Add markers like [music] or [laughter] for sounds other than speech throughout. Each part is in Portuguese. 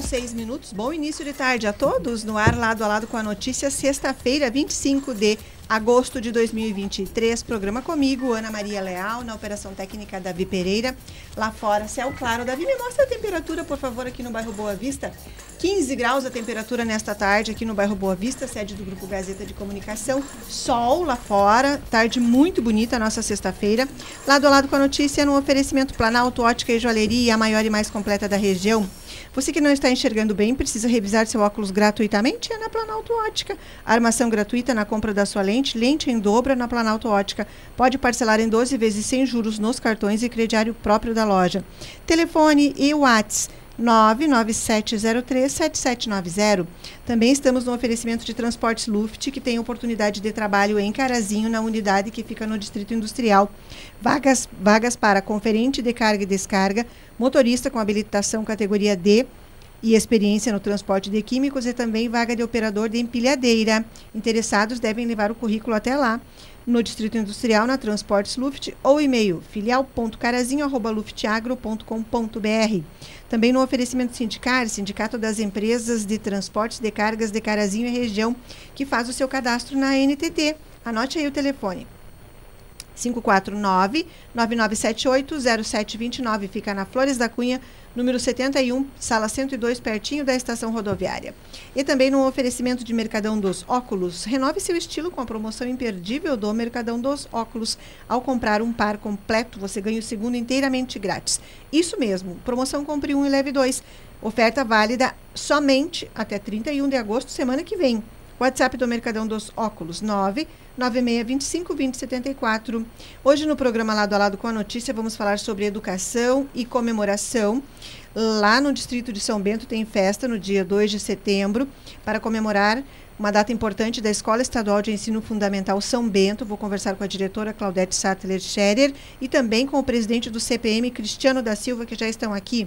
com seis minutos. Bom início de tarde a todos. No ar, lado a lado com a notícia, sexta-feira, 25 de agosto de 2023. Programa comigo, Ana Maria Leal, na operação técnica Davi Pereira. Lá fora, céu claro. Davi, me mostra a temperatura, por favor, aqui no bairro Boa Vista. 15 graus a temperatura nesta tarde aqui no bairro Boa Vista, sede do Grupo Gazeta de Comunicação. Sol lá fora, tarde muito bonita, nossa sexta-feira. Lado a lado com a notícia, no oferecimento Planalto Ótica e Joalheria, a maior e mais completa da região. Você que não está enxergando bem, precisa revisar seu óculos gratuitamente? É na Planalto Ótica. Armação gratuita na compra da sua lente, lente em dobra na Planalto Ótica. Pode parcelar em 12 vezes sem juros nos cartões e crediário próprio da loja. Telefone e WhatsApp 997037790. Também estamos no oferecimento de transportes Luft, que tem oportunidade de trabalho em Carazinho, na unidade que fica no Distrito Industrial. Vagas, vagas para conferente de carga e descarga, motorista com habilitação categoria D e experiência no transporte de químicos e também vaga de operador de empilhadeira. Interessados devem levar o currículo até lá no Distrito Industrial, na Transportes Luft, ou e-mail filial.carazinho.luftagro.com.br. Também no oferecimento Sindicar, Sindicato das Empresas de Transportes de Cargas de Carazinho e região, que faz o seu cadastro na NTT. Anote aí o telefone. 549-9978-0729. Fica na Flores da Cunha, número 71, sala 102, pertinho da estação rodoviária. E também no oferecimento de Mercadão dos Óculos. Renove seu estilo com a promoção imperdível do Mercadão dos Óculos. Ao comprar um par completo, você ganha o segundo inteiramente grátis. Isso mesmo, promoção compre um e leve dois. Oferta válida somente até 31 de agosto, semana que vem. WhatsApp do Mercadão dos Óculos, 9 9625 2074. Hoje no programa Lado a Lado com a Notícia vamos falar sobre educação e comemoração. Lá no Distrito de São Bento tem festa no dia 2 de setembro para comemorar uma data importante da Escola Estadual de Ensino Fundamental São Bento. Vou conversar com a diretora Claudete Sattler Scherer e também com o presidente do CPM, Cristiano da Silva, que já estão aqui.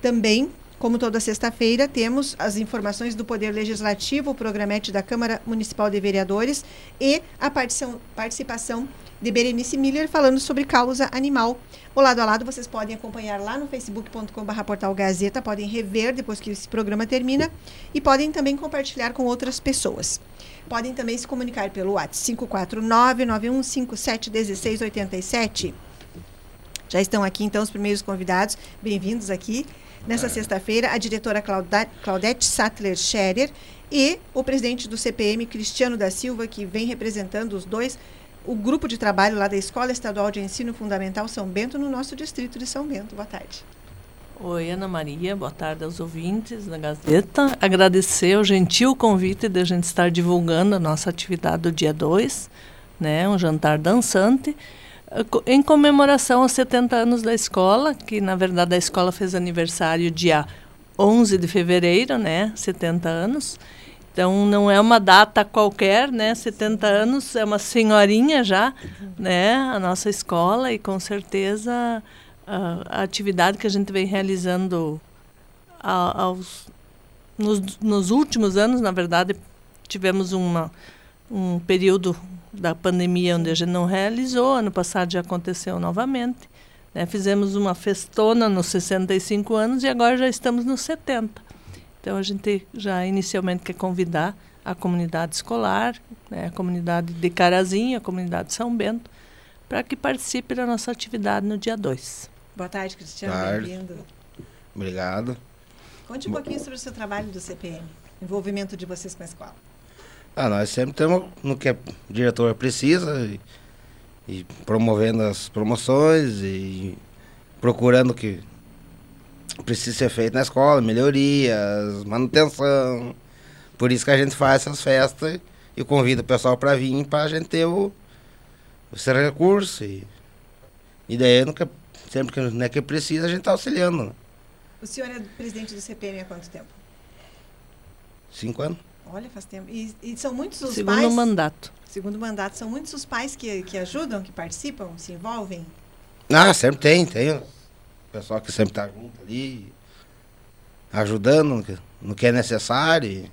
Também como toda sexta-feira, temos as informações do Poder Legislativo, o programete da Câmara Municipal de Vereadores e a participação de Berenice Miller falando sobre causa animal. O lado a lado vocês podem acompanhar lá no facebook.com.br portal Gazeta, podem rever depois que esse programa termina e podem também compartilhar com outras pessoas. Podem também se comunicar pelo WhatsApp 549-9157-1687. Já estão aqui então os primeiros convidados. Bem-vindos aqui. Nessa é. sexta-feira, a diretora Claudete Sattler Scherer e o presidente do CPM, Cristiano da Silva, que vem representando os dois, o grupo de trabalho lá da Escola Estadual de Ensino Fundamental São Bento, no nosso distrito de São Bento. Boa tarde. Oi, Ana Maria, boa tarde aos ouvintes da Gazeta. Agradecer o gentil convite de a gente estar divulgando a nossa atividade do dia 2, né, um jantar dançante em comemoração aos 70 anos da escola, que na verdade a escola fez aniversário dia 11 de fevereiro, né, 70 anos. Então não é uma data qualquer, né? 70 anos é uma senhorinha já, né? A nossa escola e com certeza a, a atividade que a gente vem realizando a, aos, nos, nos últimos anos, na verdade, tivemos uma, um período da pandemia onde a gente não realizou, ano passado já aconteceu novamente. Né? Fizemos uma festona nos 65 anos e agora já estamos nos 70. Então a gente já inicialmente quer convidar a comunidade escolar, né? a comunidade de Carazinho, a comunidade de São Bento, para que participe da nossa atividade no dia 2. Boa tarde, Cristiano. Bem-vindo. Obrigado. Conte um pouquinho sobre o seu trabalho do CPM, envolvimento de vocês com a escola. Ah, nós sempre temos no que o diretor precisa e, e promovendo as promoções e procurando o que precisa ser feito na escola, melhorias, manutenção. Por isso que a gente faz essas festas e convida o pessoal para vir para a gente ter o, esse recurso. E, e daí, nunca, sempre que, né, que precisa, a gente está auxiliando. Né? O senhor é presidente do CPM há quanto tempo? Cinco anos. Olha, faz tempo. E, e são muitos os segundo pais. Segundo mandato. Segundo mandato. São muitos os pais que, que ajudam, que participam, se envolvem? Ah, sempre tem. Tem o pessoal que sempre está junto ali, ajudando no que, no que é necessário.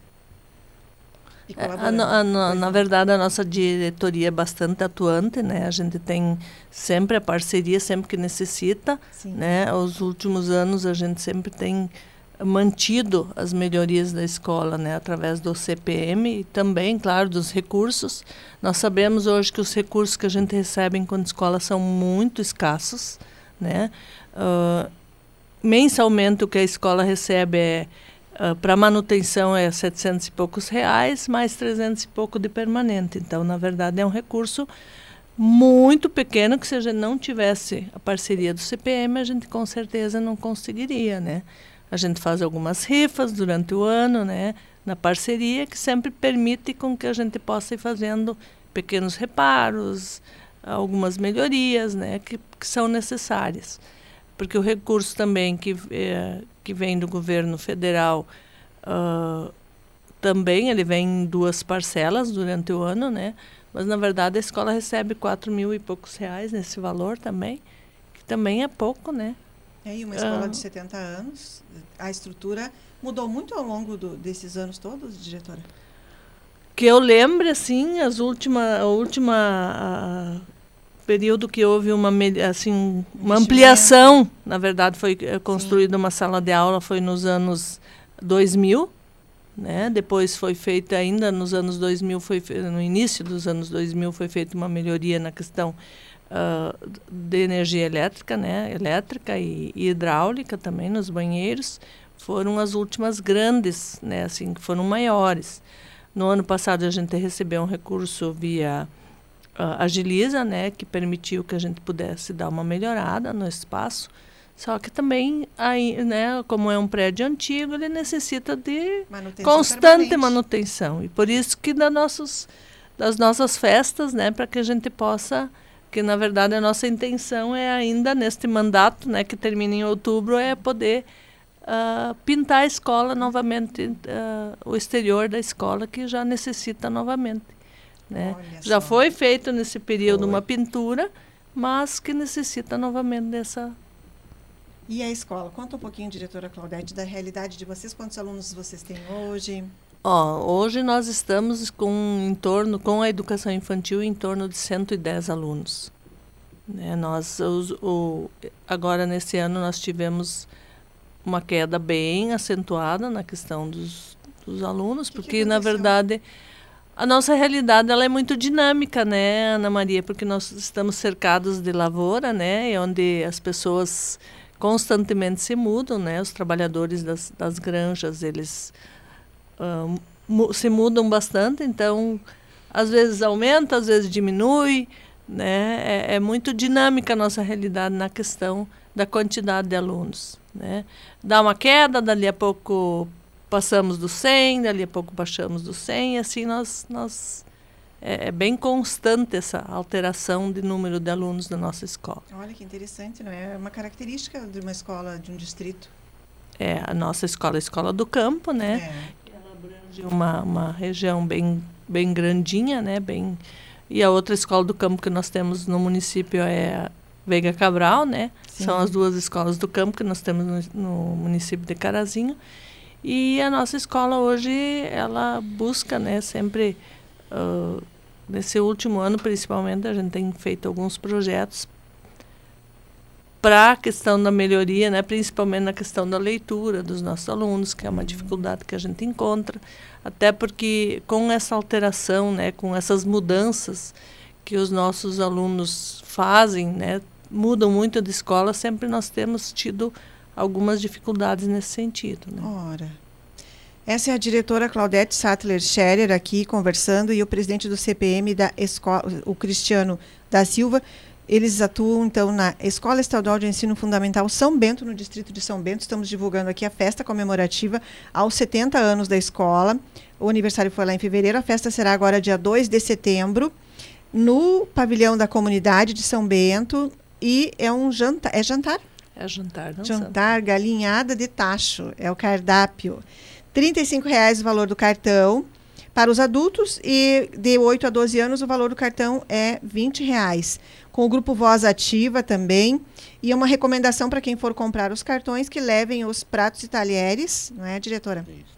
É, a, a, a, na verdade, a nossa diretoria é bastante atuante, né? A gente tem sempre a parceria, sempre que necessita, Sim. né? Aos últimos anos, a gente sempre tem mantido as melhorias da escola, né, através do CPM e também, claro, dos recursos. Nós sabemos hoje que os recursos que a gente recebe enquanto escola são muito escassos, né? Uh, mensalmente o que a escola recebe é uh, para manutenção é 700 e poucos reais, mais 300 e pouco de permanente. Então, na verdade, é um recurso muito pequeno que se a gente não tivesse a parceria do CPM, a gente com certeza não conseguiria, né? A gente faz algumas rifas durante o ano, né? Na parceria, que sempre permite com que a gente possa ir fazendo pequenos reparos, algumas melhorias, né? Que, que são necessárias. Porque o recurso também que, é, que vem do governo federal uh, também ele vem em duas parcelas durante o ano, né? Mas, na verdade, a escola recebe 4 mil e poucos reais nesse valor também, que também é pouco, né? É, e uma escola ah. de 70 anos, a estrutura mudou muito ao longo do, desses anos todos, diretora? Que eu lembro, assim, as última, a última a, período que houve uma, assim, uma ampliação, na verdade, foi eh, construída uma sala de aula, foi nos anos 2000, né? Depois foi feita ainda nos anos 2000, foi no início dos anos 2000 foi feita uma melhoria na questão uh, de energia elétrica, né? Elétrica e, e, hidráulica também nos banheiros. Foram as últimas grandes, né? Assim, que foram maiores. No ano passado a gente recebeu um recurso via uh, Agiliza, né? Que permitiu que a gente pudesse dar uma melhorada no espaço. Só que também, aí, né, como é um prédio antigo, ele necessita de manutenção constante permanente. manutenção. E por isso que das, nossos, das nossas festas, né, para que a gente possa, que na verdade a nossa intenção é ainda neste mandato, né, que termina em outubro, é poder uh, pintar a escola novamente, uh, o exterior da escola, que já necessita novamente. Né? Já foi feito nesse período foi. uma pintura, mas que necessita novamente dessa e a escola? Conta um pouquinho, diretora Claudete, da realidade de vocês. Quantos alunos vocês têm hoje? Ó, hoje nós estamos com em torno, com a educação infantil, em torno de 110 alunos. Né? Nós, os, o, agora, nesse ano, nós tivemos uma queda bem acentuada na questão dos, dos alunos, que porque, que na verdade, a nossa realidade ela é muito dinâmica, né, Ana Maria? Porque nós estamos cercados de lavoura, né, e onde as pessoas constantemente se mudam, né? Os trabalhadores das, das granjas, eles uh, mu se mudam bastante, então às vezes aumenta, às vezes diminui, né? É, é, muito dinâmica a nossa realidade na questão da quantidade de alunos, né? Dá uma queda, dali a pouco passamos do 100, dali a pouco baixamos do 100, e assim nós, nós é, é, bem constante essa alteração de número de alunos da nossa escola. Olha que interessante, não é? É uma característica de uma escola de um distrito. É, a nossa escola é a escola do campo, né? É. Abrange uma, uma região bem, bem grandinha, né? Bem, e a outra escola do campo que nós temos no município é a Veiga Cabral, né? Sim. São as duas escolas do campo que nós temos no, no município de Carazinho. E a nossa escola hoje, ela busca, né, sempre Uh, nesse último ano, principalmente, a gente tem feito alguns projetos para a questão da melhoria, né, principalmente na questão da leitura dos nossos alunos, que é uma dificuldade que a gente encontra, até porque com essa alteração, né, com essas mudanças que os nossos alunos fazem, né, mudam muito de escola, sempre nós temos tido algumas dificuldades nesse sentido. Né? Ora. Essa é a diretora Claudete Sattler Scherer aqui conversando e o presidente do CPM da escola, o Cristiano da Silva. Eles atuam então na Escola Estadual de Ensino Fundamental São Bento, no distrito de São Bento. Estamos divulgando aqui a festa comemorativa aos 70 anos da escola. O aniversário foi lá em fevereiro, a festa será agora dia 2 de setembro, no pavilhão da comunidade de São Bento. E é um jantar. É jantar? É jantar, não Jantar, galinhada de tacho. É o cardápio. R$ reais o valor do cartão. Para os adultos e de 8 a 12 anos, o valor do cartão é R$ reais. Com o grupo Voz Ativa também. E uma recomendação para quem for comprar os cartões que levem os pratos e talheres, não é, diretora? Isso.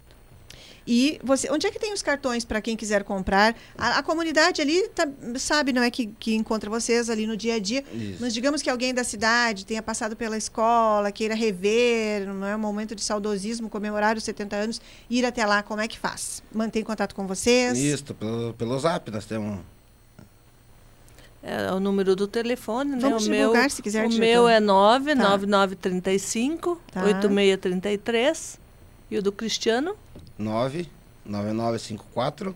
E você, onde é que tem os cartões para quem quiser comprar? A, a comunidade ali tá, sabe, não é que, que encontra vocês ali no dia a dia. Isso. Mas digamos que alguém da cidade tenha passado pela escola, queira rever, não é um momento de saudosismo, comemorar os 70 anos, ir até lá, como é que faz? Mantém contato com vocês? Isso, pelo, pelo zap nós temos. É o número do telefone, né? Vamos o divulgar, meu, se quiser, O meu é 9 Tá. 9935 Tá. 8633 e o do Cristiano 99954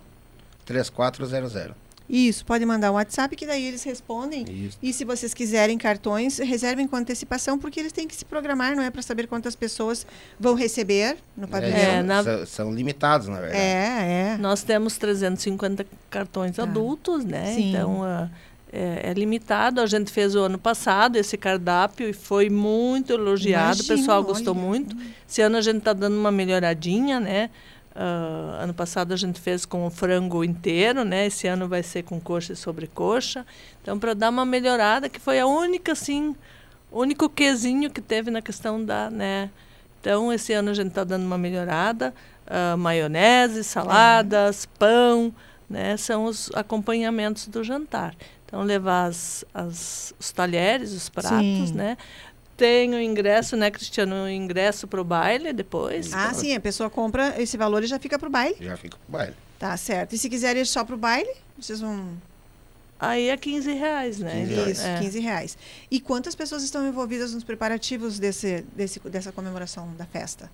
3400. Isso, pode mandar um WhatsApp que daí eles respondem. Isso. E se vocês quiserem cartões, reservem com antecipação, porque eles têm que se programar, não é para saber quantas pessoas vão receber no pavilhão. É, são, na- são- são limitados, na verdade. É, é. Nós temos 350 cartões Tá. adultos, né? Sim. Então ah, é, é limitado. A gente fez o ano passado esse cardápio e foi muito elogiado. Imagino, o pessoal gostou olha. muito. Esse ano a gente está dando uma melhoradinha, né? Ah, ano passado a gente fez com o frango inteiro, né? Esse ano vai ser com coxa e sobrecoxa. Então, para dar uma melhorada, que foi a única, assim, único quesinho que teve na questão da, né? Então, esse ano a gente está dando uma melhorada. ah, maionese, saladas, pão, né? São os acompanhamentos do jantar. Então, levar as, as- os talheres, os pratos, Sim. né? Tem o ingresso, né, Cristiano? O ingresso para o baile depois. Ah, sim, a pessoa compra esse valor e já fica pro baile. Já fica pro baile. Tá certo. E se quiserem ir só pro baile, vocês vão. Aí é 15 reais, né? 15 Então, reais. Isso, é. 15 reais. E quantas pessoas estão envolvidas nos preparativos desse, desse, dessa comemoração da festa?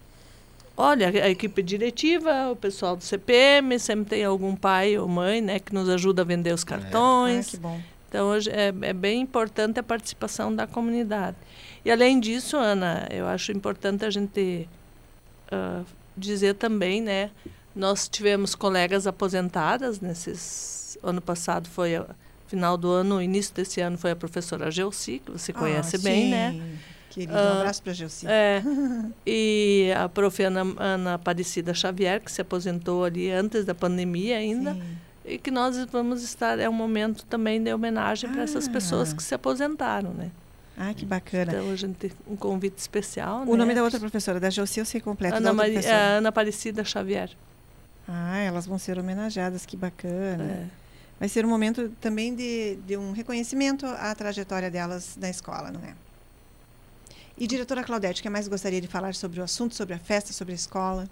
Olha, a equipe diretiva, o pessoal do CPM, sempre tem algum pai ou mãe, né, que nos ajuda a vender os Ah, cartões. que bom. Então, hoje é, é bem importante a participação da comunidade. E, além disso, Ana, eu acho importante a gente ah, dizer também, né? Nós tivemos colegas aposentadas nesses... Ano passado foi, a- final do ano, início desse ano, foi a professora Gelsi, que você conhece Ah, bem, né? sim. Querido, um Ah, abraço para Gelsi. É. [laughs] E a prof. Ana, Ana Aparecida Xavier, que se aposentou ali antes da pandemia ainda, Sim. e que nós vamos estar, é um momento também de homenagem para essas Ah. pessoas que se aposentaram, né? Ah, que bacana. Então a gente tem um convite especial, o né? nome da outra professora, da Gelsi, eu sei completo. da Ana, outra Mari- professora. é, Ana Aparecida Xavier. Ah, elas vão ser homenageadas, que bacana. É. Vai ser um momento também de, de um reconhecimento à trajetória delas na escola, não é? E diretora Claudete, o que mais gostaria de falar sobre o assunto, sobre a festa, sobre a escola?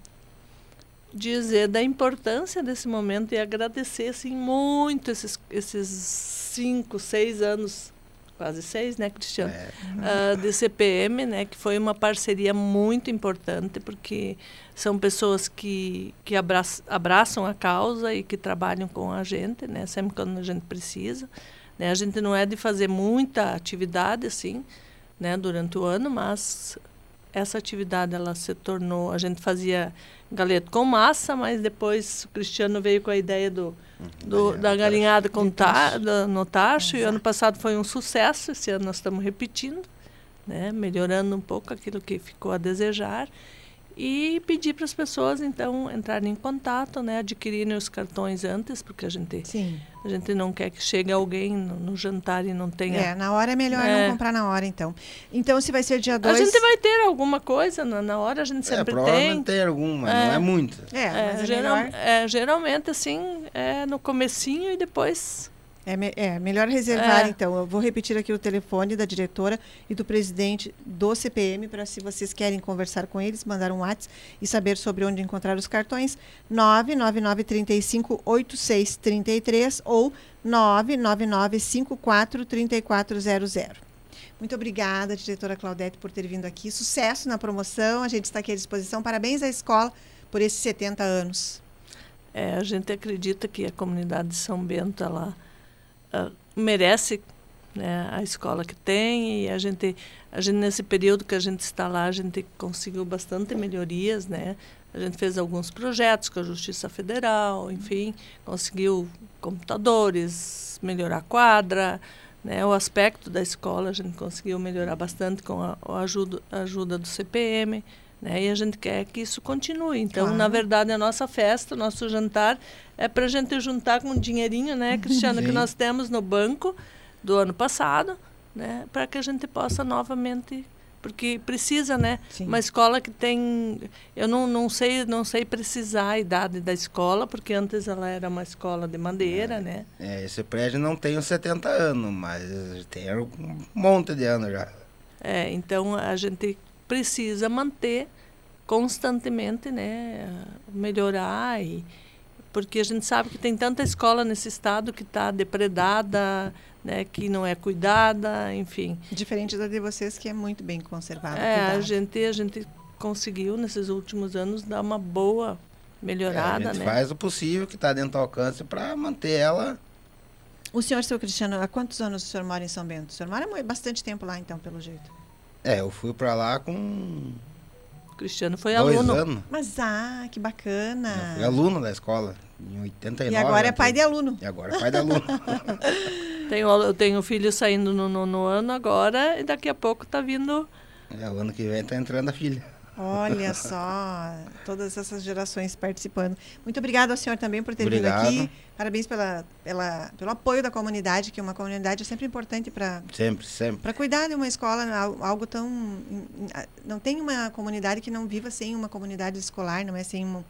Dizer da importância desse momento e agradecer assim, muito esses, esses cinco, seis anos, quase seis, né, Cristiano? É, ah, de CPM, né, que foi uma parceria muito importante, porque são pessoas que, que abraçam, abraçam a causa e que trabalham com a gente, né, sempre quando a gente precisa. Né, a gente não é de fazer muita atividade, assim, né, durante o ano, mas essa atividade ela se tornou, a gente fazia galeto com massa, mas depois o Cristiano veio com a ideia do, do, da galinhada com ta, da- no tacho, e Exato. ano passado foi um sucesso, esse ano nós estamos repetindo, né, melhorando um pouco aquilo que ficou a desejar. E pedir para as pessoas, então, entrarem em contato, né, adquirirem os cartões antes, porque a gente, Sim. a gente não quer que chegue alguém no, no jantar e não tenha É, na hora é melhor É. não comprar na hora, então. Então, se vai ser dia A 2... gente vai ter alguma coisa na, na hora, a gente é sempre provavelmente tem. tem alguma, É. não é muita. É, É, mas é geral- melhor, é, geralmente, assim, é no comecinho e depois... é, me- é melhor reservar, É. então. Eu vou repetir aqui o telefone da diretora e do presidente do CPM, para se vocês querem conversar com eles, mandar um WhatsApp e saber sobre onde encontrar os cartões. 999358633 ou 999543400. Muito obrigada, diretora Claudete, por ter vindo aqui. Sucesso na promoção. A gente está aqui à disposição. Parabéns à escola por esses 70 anos. É, a gente acredita que a comunidade de São Bento ela ah, merece né, a escola que tem e a gente, a gente nesse período que a gente está lá a gente conseguiu bastante melhorias, né? A gente fez alguns projetos com a Justiça Federal, enfim, conseguiu computadores, melhorar a quadra, né? O aspecto da escola a gente conseguiu melhorar bastante com a, a ajuda, a ajuda do CPM. Né? E a gente quer que isso continue. Então, Claro. na verdade, a nossa festa, o nosso jantar, é para a gente juntar com o dinheirinho, né, Cristiano, que nós temos no banco do ano passado, né, para que a gente possa novamente. porque precisa, né? Sim. Uma escola que tem, eu não, não sei não sei precisar a idade da escola, porque antes ela era uma escola de madeira, né? É, esse prédio não tem os 70 anos, mas tem um monte de anos já. É, então a gente precisa manter constantemente, né, melhorar e porque a gente sabe que tem tanta escola nesse estado que está depredada, né, que não é cuidada, enfim. Diferente da de vocês, que é muito bem conservada. É, a gente, a gente conseguiu nesses últimos anos dar uma boa melhorada, É, a gente né? faz o possível que está dentro do alcance para manter ela. O senhor, seu Cristiano, há quantos anos o senhor mora em São Bento? O senhor mora mu- bastante tempo lá, então, pelo jeito. É, eu fui para lá com O Cristiano foi dois aluno. anos. Mas, ah, que Eu bacana. fui aluno da escola, em 89. E agora é já pai de aluno. E agora é pai de aluno. [laughs] Tenho, eu tenho filho saindo no nono ano agora e daqui a pouco tá vindo. é, o ano que vem tá entrando a filha. Olha [laughs] só, todas essas gerações participando. Muito obrigada ao senhor também por ter Obrigado. vindo aqui. Parabéns pela, pela, pelo apoio da comunidade, que uma comunidade é sempre importante para Sempre, sempre. para cuidar de uma escola, al- algo tão. Não tem uma comunidade que não viva sem uma comunidade escolar, não é sem um,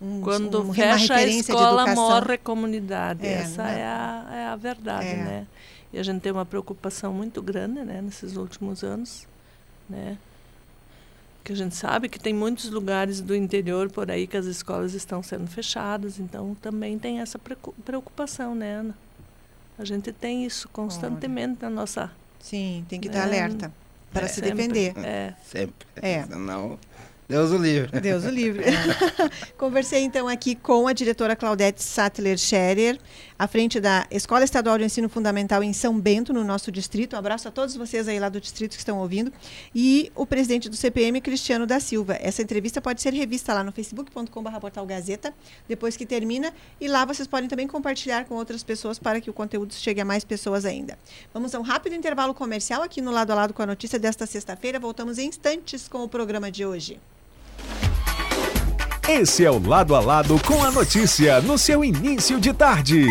um, Quando um- uma fecha a escola, morre a comunidade. É, Essa é a, é a verdade, É. né? E a gente tem uma preocupação muito grande, né, nesses últimos anos, né? Que a gente sabe que tem muitos lugares do interior por aí que as escolas estão sendo fechadas, então também tem essa preocupação, né, Ana? A gente tem isso constantemente na nossa. Sim, tem que estar É, alerta para é, se sempre. defender. É. Sempre. É. Senão, Deus o livre. Deus o livre. [laughs] Conversei então aqui com a diretora Claudete Sattler Scherer, à frente da Escola Estadual de Ensino Fundamental em São Bento, no nosso distrito. Um abraço a todos vocês aí lá do distrito que estão ouvindo. E o presidente do CPM, Cristiano da Silva. Essa entrevista pode ser revista lá no facebook.com.br portal Gazeta, depois que termina. E lá vocês podem também compartilhar com outras pessoas para que o conteúdo chegue a mais pessoas ainda. Vamos a um rápido intervalo comercial aqui no Lado a Lado com a notícia desta sexta-feira. Voltamos em instantes com o programa de hoje. Esse é o Lado a Lado com a notícia no seu início de tarde.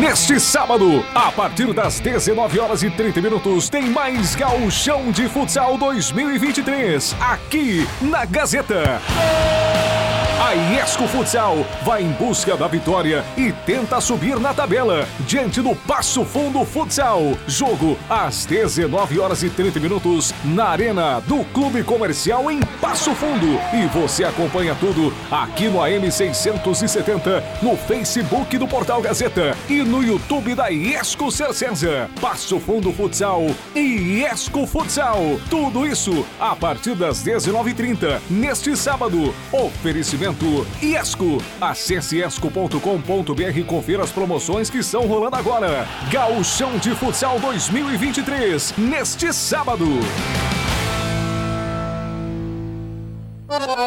Neste sábado, a partir das 19 horas e 30 minutos, tem mais Gauchão de Futsal 2023, aqui na Gazeta. A Iesco Futsal vai em busca da vitória e tenta subir na tabela diante do Passo Fundo Futsal. Jogo às 19 horas e 30 minutos na Arena do Clube Comercial em Passo Fundo. E você acompanha tudo aqui no AM 670, no Facebook do Portal Gazeta e no YouTube da Iesco Cercenza. Passo Fundo Futsal e Iesco Futsal. Tudo isso a partir das 19h30 neste sábado. Oferecimento Iesco. Acesse esco.com.br e confira as promoções que estão rolando agora. Gauchão de Futsal 2023, neste sábado.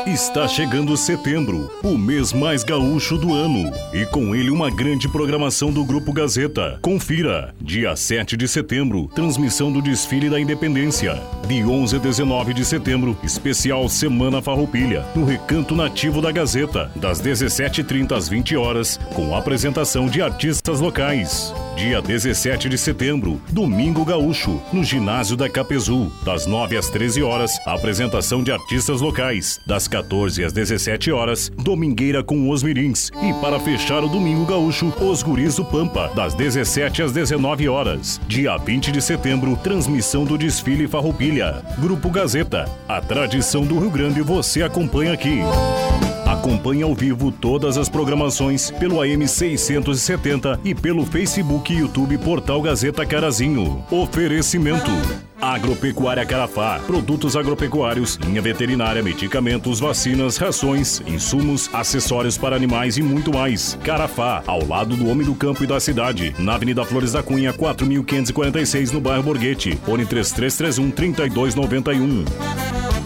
Está chegando setembro, o mês mais gaúcho do ano, e com ele uma grande programação do Grupo Gazeta. Confira, dia 7 de setembro, transmissão do desfile da Independência. De 11 a 19 de setembro, especial Semana Farroupilha, no Recanto Nativo da Gazeta, das 17h30 às 20 horas, com apresentação de artistas locais. Dia 17 de setembro, Domingo Gaúcho, no Ginásio da Capezu, das 9 às 13 horas, apresentação de artistas locais. Das 14 às 17 horas, Domingueira com os Mirins. E para fechar o Domingo Gaúcho, Os Guris do Pampa, das 17 às 19 horas. Dia 20 de setembro, transmissão do desfile Farroupilha. Grupo Gazeta, a tradição do Rio Grande você acompanha aqui. Acompanhe ao vivo todas as programações pelo AM 670 e pelo Facebook e YouTube Portal Gazeta Carazinho. Oferecimento. Agropecuária Carafá. Produtos agropecuários, linha veterinária, medicamentos, vacinas, rações, insumos, acessórios para animais e muito mais. Carafá, ao lado do homem do campo e da cidade. Na Avenida Flores da Cunha, 4546, no bairro Borghetti. Fone 3331 3291.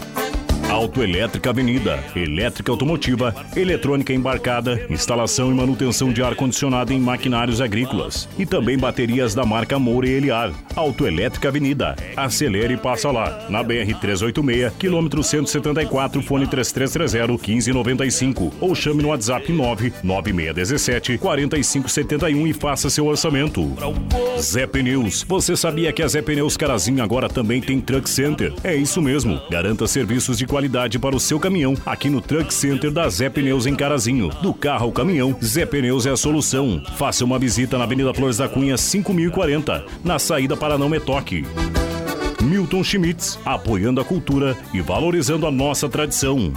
Autoelétrica Avenida, elétrica automotiva, eletrônica embarcada, instalação e manutenção de ar-condicionado em maquinários agrícolas e também baterias da marca Moura e Eliar. Autoelétrica Avenida, acelere e passa lá, na BR 386, quilômetro 174, fone 3330 1595 ou chame no WhatsApp 99617 4571 e faça seu orçamento. Zé Pneus, você sabia que a Zé Pneus Carazinho agora também tem Truck Center? É isso mesmo, garanta serviços de qualidade para o seu caminhão aqui no Truck Center da Zé Pneus em Carazinho. Do carro ao caminhão, Zé Pneus é a solução. Faça uma visita na Avenida Flores da Cunha 5040, na saída para Não Metoque. Milton Schmitz, apoiando a cultura e valorizando a nossa tradição.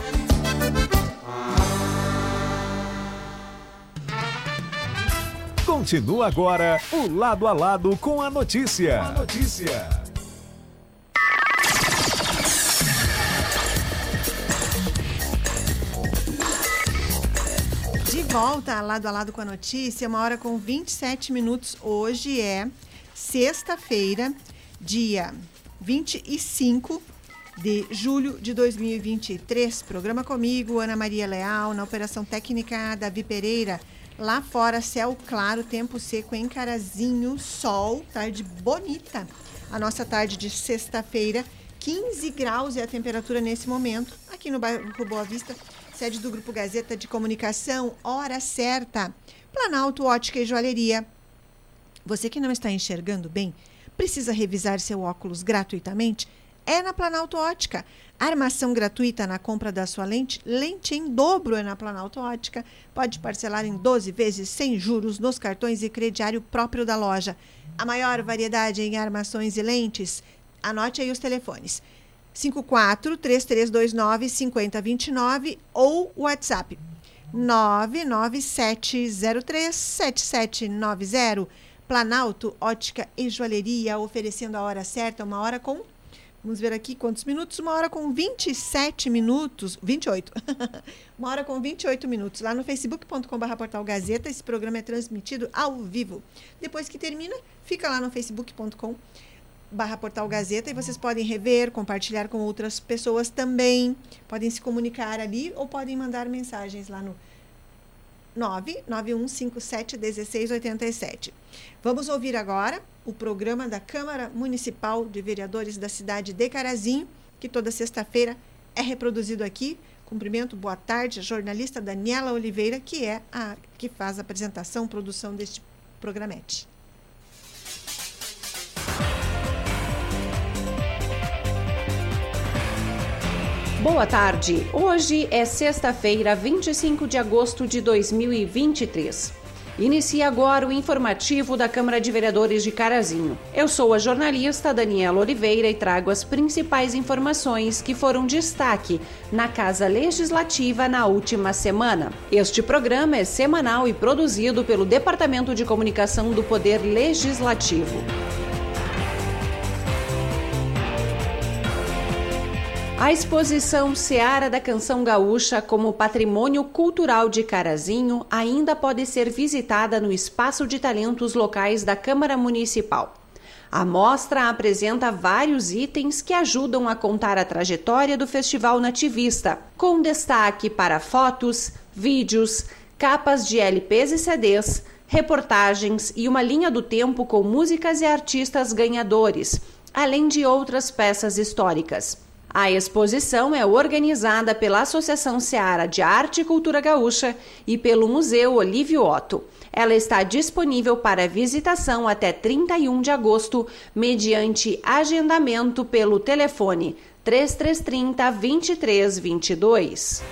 Continua agora o lado a lado com a notícia. A notícia. Volta lado a lado com a notícia, uma hora com 27 minutos. Hoje é sexta-feira, dia 25 de julho de 2023. Programa comigo, Ana Maria Leal, na operação técnica Davi Pereira. Lá fora, céu claro, tempo seco em Carazinho, sol, tarde bonita. A nossa tarde de sexta-feira, 15 graus é a temperatura nesse momento, aqui no bairro Boa Vista, sede do Grupo Gazeta de Comunicação, hora certa. Planalto Ótica e Joalheria. Você que não está enxergando bem, precisa revisar seu óculos gratuitamente? É na Planalto Ótica. Armação gratuita na compra da sua lente, lente em dobro é na Planalto Ótica. Pode parcelar em 12 vezes sem juros nos cartões e crediário próprio da loja. A maior variedade em armações e lentes. Anote aí os telefones. 54 3329 5029 ou WhatsApp 99703 7790. Planalto Ótica e Joalheria oferecendo a hora certa, uma hora com Vamos ver aqui quantos minutos? Uma hora com 27 minutos. 28. [laughs] Uma hora com 28 minutos. Lá no facebook.com.br Portal Gazeta. Esse programa é transmitido ao vivo. Depois que termina, fica lá no facebook.com barra Portal Gazeta e vocês podem rever, compartilhar com outras pessoas também. Podem se comunicar ali ou podem mandar mensagens lá no 991571687. Vamos ouvir agora o programa da Câmara Municipal de Vereadores da cidade de Carazinho, que toda sexta-feira é reproduzido aqui. Cumprimento, boa tarde, a jornalista Daniela Oliveira, que é a que faz a apresentação, produção deste programete. Boa tarde. Hoje é sexta-feira, 25 de agosto de 2023. Inicia agora o informativo da Câmara de Vereadores de Carazinho. Eu sou a jornalista Daniela Oliveira e trago as principais informações que foram destaque na Casa Legislativa na última semana. Este programa é semanal e produzido pelo Departamento de Comunicação do Poder Legislativo. A exposição Seara da Canção Gaúcha como Patrimônio Cultural de Carazinho ainda pode ser visitada no Espaço de Talentos Locais da Câmara Municipal. A mostra apresenta vários itens que ajudam a contar a trajetória do Festival Nativista, com destaque para fotos, vídeos, capas de LPs e CDs, reportagens e uma linha do tempo com músicas e artistas ganhadores, além de outras peças históricas. A exposição é organizada pela Associação Seara de Arte e Cultura Gaúcha e pelo Museu Olívio Otto. Ela está disponível para visitação até 31 de agosto, mediante agendamento pelo telefone 3330 2322.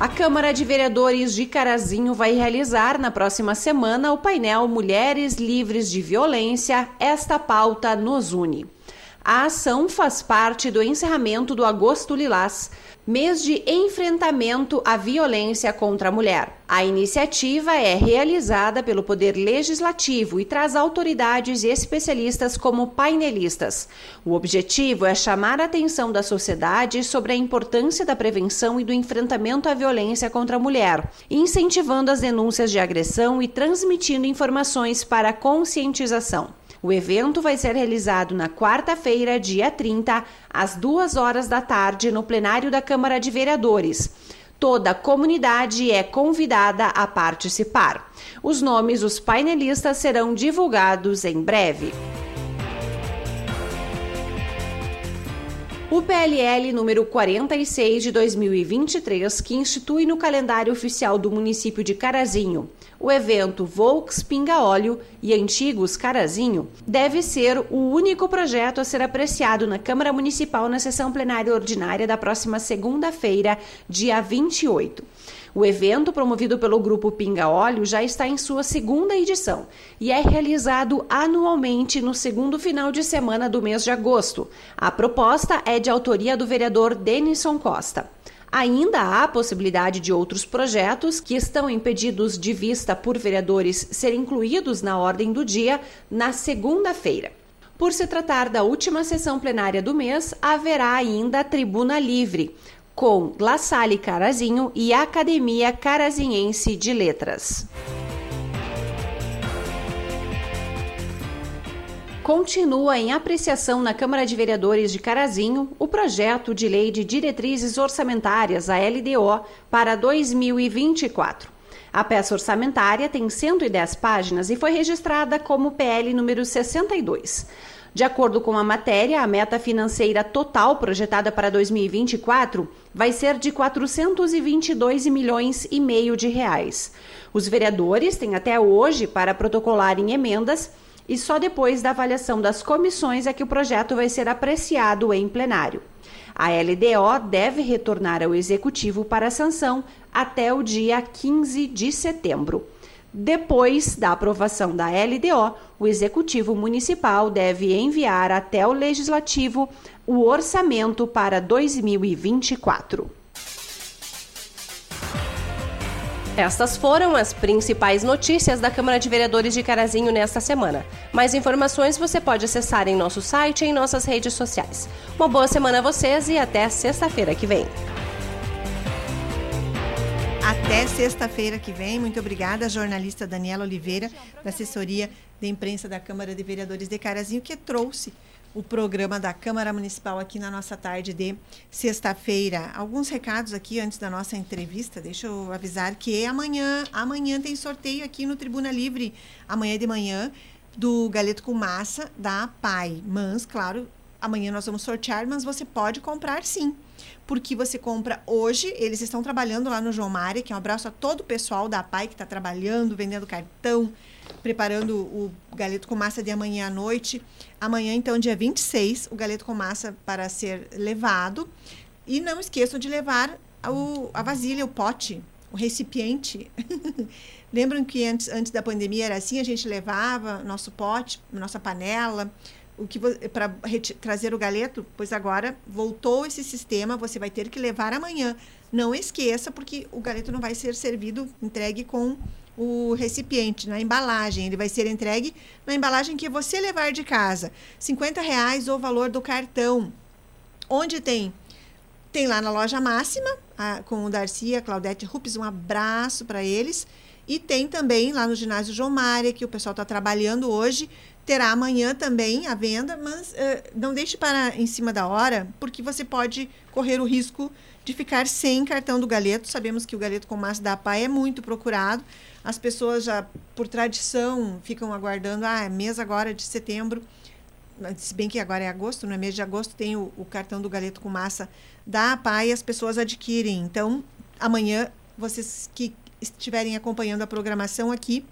A Câmara de Vereadores de Carazinho vai realizar na próxima semana o painel Mulheres Livres de Violência. Esta pauta nos une. A ação faz parte do encerramento do Agosto Lilás, mês de enfrentamento à violência contra a mulher. A iniciativa é realizada pelo Poder Legislativo e traz autoridades e especialistas como painelistas. O objetivo é chamar a atenção da sociedade sobre a importância da prevenção e do enfrentamento à violência contra a mulher, incentivando as denúncias de agressão e transmitindo informações para conscientização. O evento vai ser realizado na quarta-feira, dia 30, às 2 horas da tarde, no plenário da Câmara de Vereadores. Toda a comunidade é convidada a participar. Os nomes dos painelistas serão divulgados em breve. O PLL número 46 de 2023, que institui no calendário oficial do município de Carazinho o evento Volks Pinga Óleo e Antigos Carazinho, deve ser o único projeto a ser apreciado na Câmara Municipal na sessão plenária ordinária da próxima segunda-feira, dia 28. O evento, promovido pelo Grupo Pinga Óleo, já está em sua segunda edição e é realizado anualmente no segundo final de semana do mês de agosto. A proposta é de autoria do vereador Denison Costa. Ainda há a possibilidade de outros projetos que estão impedidos de vista por vereadores serem incluídos na ordem do dia na segunda-feira. Por se tratar da última sessão plenária do mês, haverá ainda a tribuna livre, com La Salle Carazinho e Academia Carazinhense de Letras. Continua em apreciação na Câmara de Vereadores de Carazinho o projeto de lei de diretrizes orçamentárias, a LDO, para 2024. A peça orçamentária tem 110 páginas e foi registrada como PL número 62. De acordo com a matéria, a meta financeira total projetada para 2024 vai ser de 422 milhões e meio de reais. Os vereadores têm até hoje para protocolarem emendas e só depois da avaliação das comissões é que o projeto vai ser apreciado em plenário. A LDO deve retornar ao executivo para sanção até o dia 15 de setembro. Depois da aprovação da LDO, o Executivo Municipal deve enviar até o Legislativo o orçamento para 2024. Estas foram as principais notícias da Câmara de Vereadores de Carazinho nesta semana. Mais informações você pode acessar em nosso site e em nossas redes sociais. Uma boa semana a vocês e até sexta-feira que vem. Até sexta-feira que vem. Muito obrigada, jornalista Daniela Oliveira, da assessoria de imprensa da Câmara de Vereadores de Carazinho, que trouxe o programa da Câmara Municipal aqui na nossa tarde de sexta-feira. Alguns recados aqui antes da nossa entrevista. Deixa eu avisar que amanhã, amanhã tem sorteio aqui no Tribuna Livre, amanhã de manhã, do galeto com massa da Pai. Mas, claro, amanhã nós vamos sortear, mas você pode comprar sim porque você compra hoje. Eles estão trabalhando lá no João Mário, que é um abraço a todo o pessoal da PAI que está trabalhando, vendendo cartão, preparando o galeto com massa de amanhã à noite. Amanhã, então, dia 26, o galeto com massa para ser levado. E não esqueçam de levar o, a vasilha, o pote, o recipiente. [laughs] Lembram que antes, antes da pandemia era assim? A gente levava nosso pote, nossa panela, o que para trazer o galeto, pois agora voltou esse sistema, você vai ter que levar amanhã. Não esqueça, porque o galeto não vai ser servido, entregue com o recipiente, na embalagem. Ele vai ser entregue na embalagem que você levar de casa. 50 reais o valor do cartão. Onde tem? Tem lá na loja máxima, a, com o Darcy e a Claudete Rups, um abraço para eles. E tem também lá no ginásio João Mária, que o pessoal está trabalhando hoje, terá amanhã também a venda, mas uh, não deixe para em cima da hora, porque você pode correr o risco de ficar sem cartão do galeto. Sabemos que o galeto com massa da PA é muito procurado. As pessoas já, por tradição, ficam aguardando, ah, é mês agora de setembro, se bem que agora é agosto, no é mês de agosto tem o, o cartão do galeto com massa da APA e as pessoas adquirem. Então, amanhã, vocês que estiverem acompanhando a programação aqui,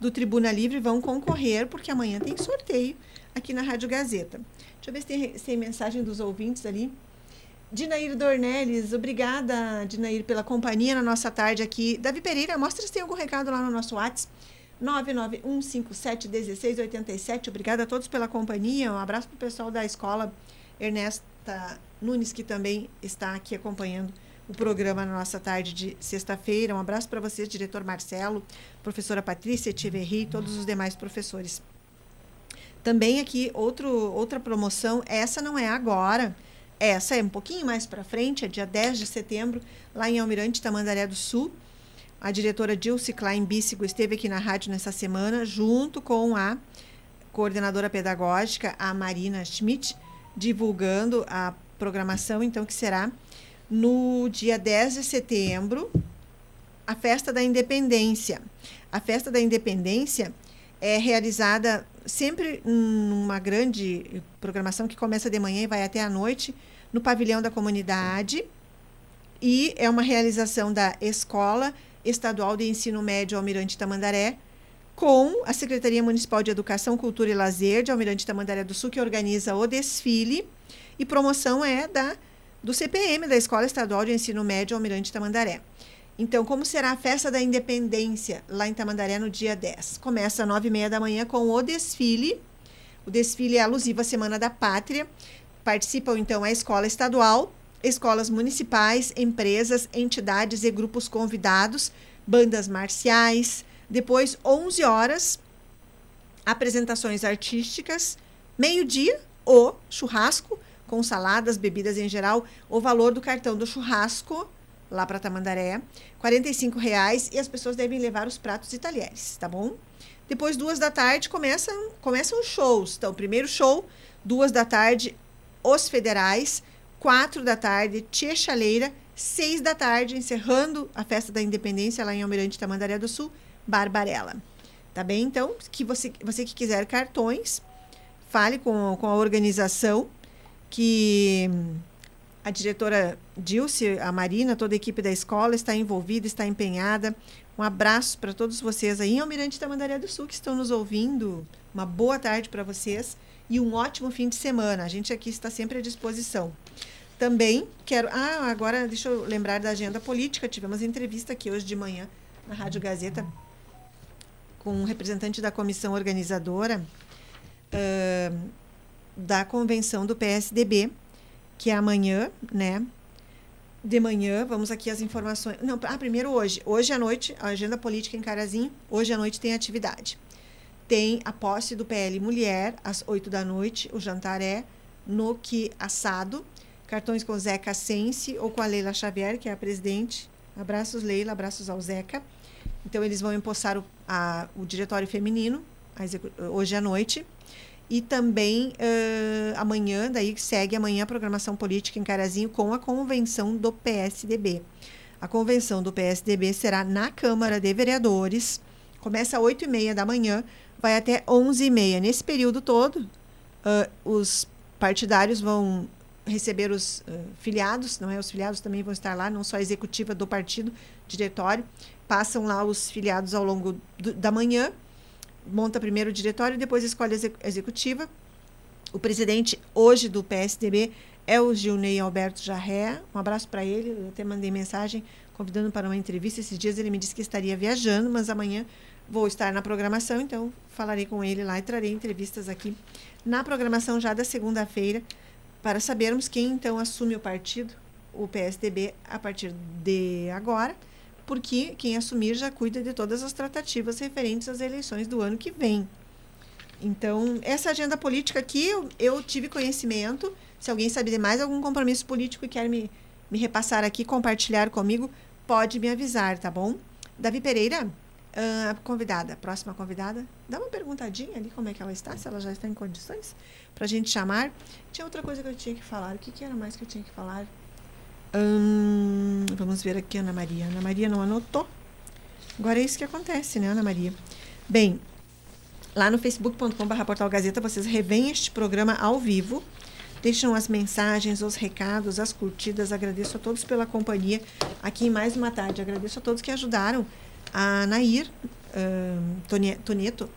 do Tribuna Livre vão concorrer, porque amanhã tem sorteio aqui na Rádio Gazeta. Deixa eu ver se tem, se tem mensagem dos ouvintes ali. Dinair Dornelles, obrigada, Dinair, pela companhia na nossa tarde aqui. Davi Pereira, mostra se tem algum recado lá no nosso WhatsApp. 991571687. Obrigada a todos pela companhia. Um abraço para o pessoal da escola Ernesta Nunes, que também está aqui acompanhando o programa na nossa tarde de sexta-feira. Um abraço para vocês, diretor Marcelo, professora Patrícia Echeverri e todos os demais professores. Também aqui outro, outra promoção, essa não é agora, essa é um pouquinho mais para frente, é dia 10 de setembro, lá em Almirante Tamandaré do Sul. A diretora Dilce Klein Bícigo esteve aqui na rádio nessa semana, junto com a coordenadora pedagógica, a Marina Schmidt, divulgando a programação, então, que será no dia 10 de setembro, a Festa da Independência. A Festa da Independência é realizada sempre numa grande programação que começa de manhã e vai até a noite, no pavilhão da comunidade. E é uma realização da Escola Estadual de Ensino Médio Almirante Tamandaré, com a Secretaria Municipal de Educação, Cultura e Lazer de Almirante Tamandaré do Sul, que organiza o desfile. E promoção é da do CPM, da Escola Estadual de Ensino Médio Almirante Tamandaré. Então, como será a festa da independência lá em Tamandaré no dia 10? Começa às 9h30 da manhã com o desfile. O desfile é alusivo à Semana da Pátria. Participam, então, a escola estadual, escolas municipais, empresas, entidades e grupos convidados, bandas marciais. Depois, 11 horas, apresentações artísticas. Meio-dia, o churrasco, com saladas, bebidas em geral. O valor do cartão do churrasco lá para Tamandaré, R$ reais e as pessoas devem levar os pratos e talheres, tá bom? Depois, duas da tarde, começam, começam os shows. Então, primeiro show, duas da tarde, Os Federais, quatro da tarde, Tia Chaleira, seis da tarde, encerrando a festa da independência lá em Almirante Tamandaré do Sul, Barbarella. Tá bem? Então, que você, você que quiser cartões, fale com, com a organização que a diretora Dilce, a Marina, toda a equipe da escola está envolvida, está empenhada. Um abraço para todos vocês aí em Almirante Tamandaré do Sul que estão nos ouvindo. Uma boa tarde para vocês e um ótimo fim de semana. A gente aqui está sempre à disposição. Também quero. Ah, agora deixa eu lembrar da agenda política. Tivemos entrevista aqui hoje de manhã na Rádio Gazeta com um representante da comissão organizadora uh, da convenção do PSDB que é amanhã, né? De manhã, vamos aqui as informações. Não, ah, primeiro hoje. Hoje à noite, a agenda política em Carazinho, hoje à noite tem atividade. Tem a posse do PL Mulher, às 8 da noite. O jantar é no que assado. Cartões com Zeca Sense ou com a Leila Xavier, que é a presidente. Abraços, Leila, abraços ao Zeca. Então, eles vão empossar o, a, o diretório feminino hoje à noite. E também uh, amanhã, daí segue amanhã a programação política em Carazinho com a convenção do PSDB. A convenção do PSDB será na Câmara de Vereadores, começa às 8h30 da manhã, vai até 11h30. Nesse período todo, uh, os partidários vão receber os uh, filiados, não é? Os filiados também vão estar lá, não só a executiva do partido, diretório, passam lá os filiados ao longo do, da manhã monta primeiro o diretório e depois escolhe a executiva. O presidente hoje do PSDB é o Gilney Alberto Jarré. Um abraço para ele. Eu até mandei mensagem convidando para uma entrevista. Esses dias ele me disse que estaria viajando, mas amanhã vou estar na programação, então falarei com ele lá e trarei entrevistas aqui na programação já da segunda-feira para sabermos quem então assume o partido, o PSDB, a partir de agora porque quem assumir já cuida de todas as tratativas referentes às eleições do ano que vem. Então, essa agenda política aqui, eu, eu tive conhecimento. Se alguém sabe de mais algum compromisso político e quer me, me repassar aqui, compartilhar comigo, pode me avisar, tá bom? Davi Pereira, a uh, convidada, próxima convidada, dá uma perguntadinha ali como é que ela está, se ela já está em condições para a gente chamar. Tinha outra coisa que eu tinha que falar. O que, que era mais que eu tinha que falar? Hum, vamos ver aqui, Ana Maria. Ana Maria não anotou. Agora é isso que acontece, né, Ana Maria? Bem, lá no facebook.com.br Portal Gazeta vocês revêem este programa ao vivo. Deixam as mensagens, os recados, as curtidas. Agradeço a todos pela companhia aqui em mais uma tarde. Agradeço a todos que ajudaram a Nair uh,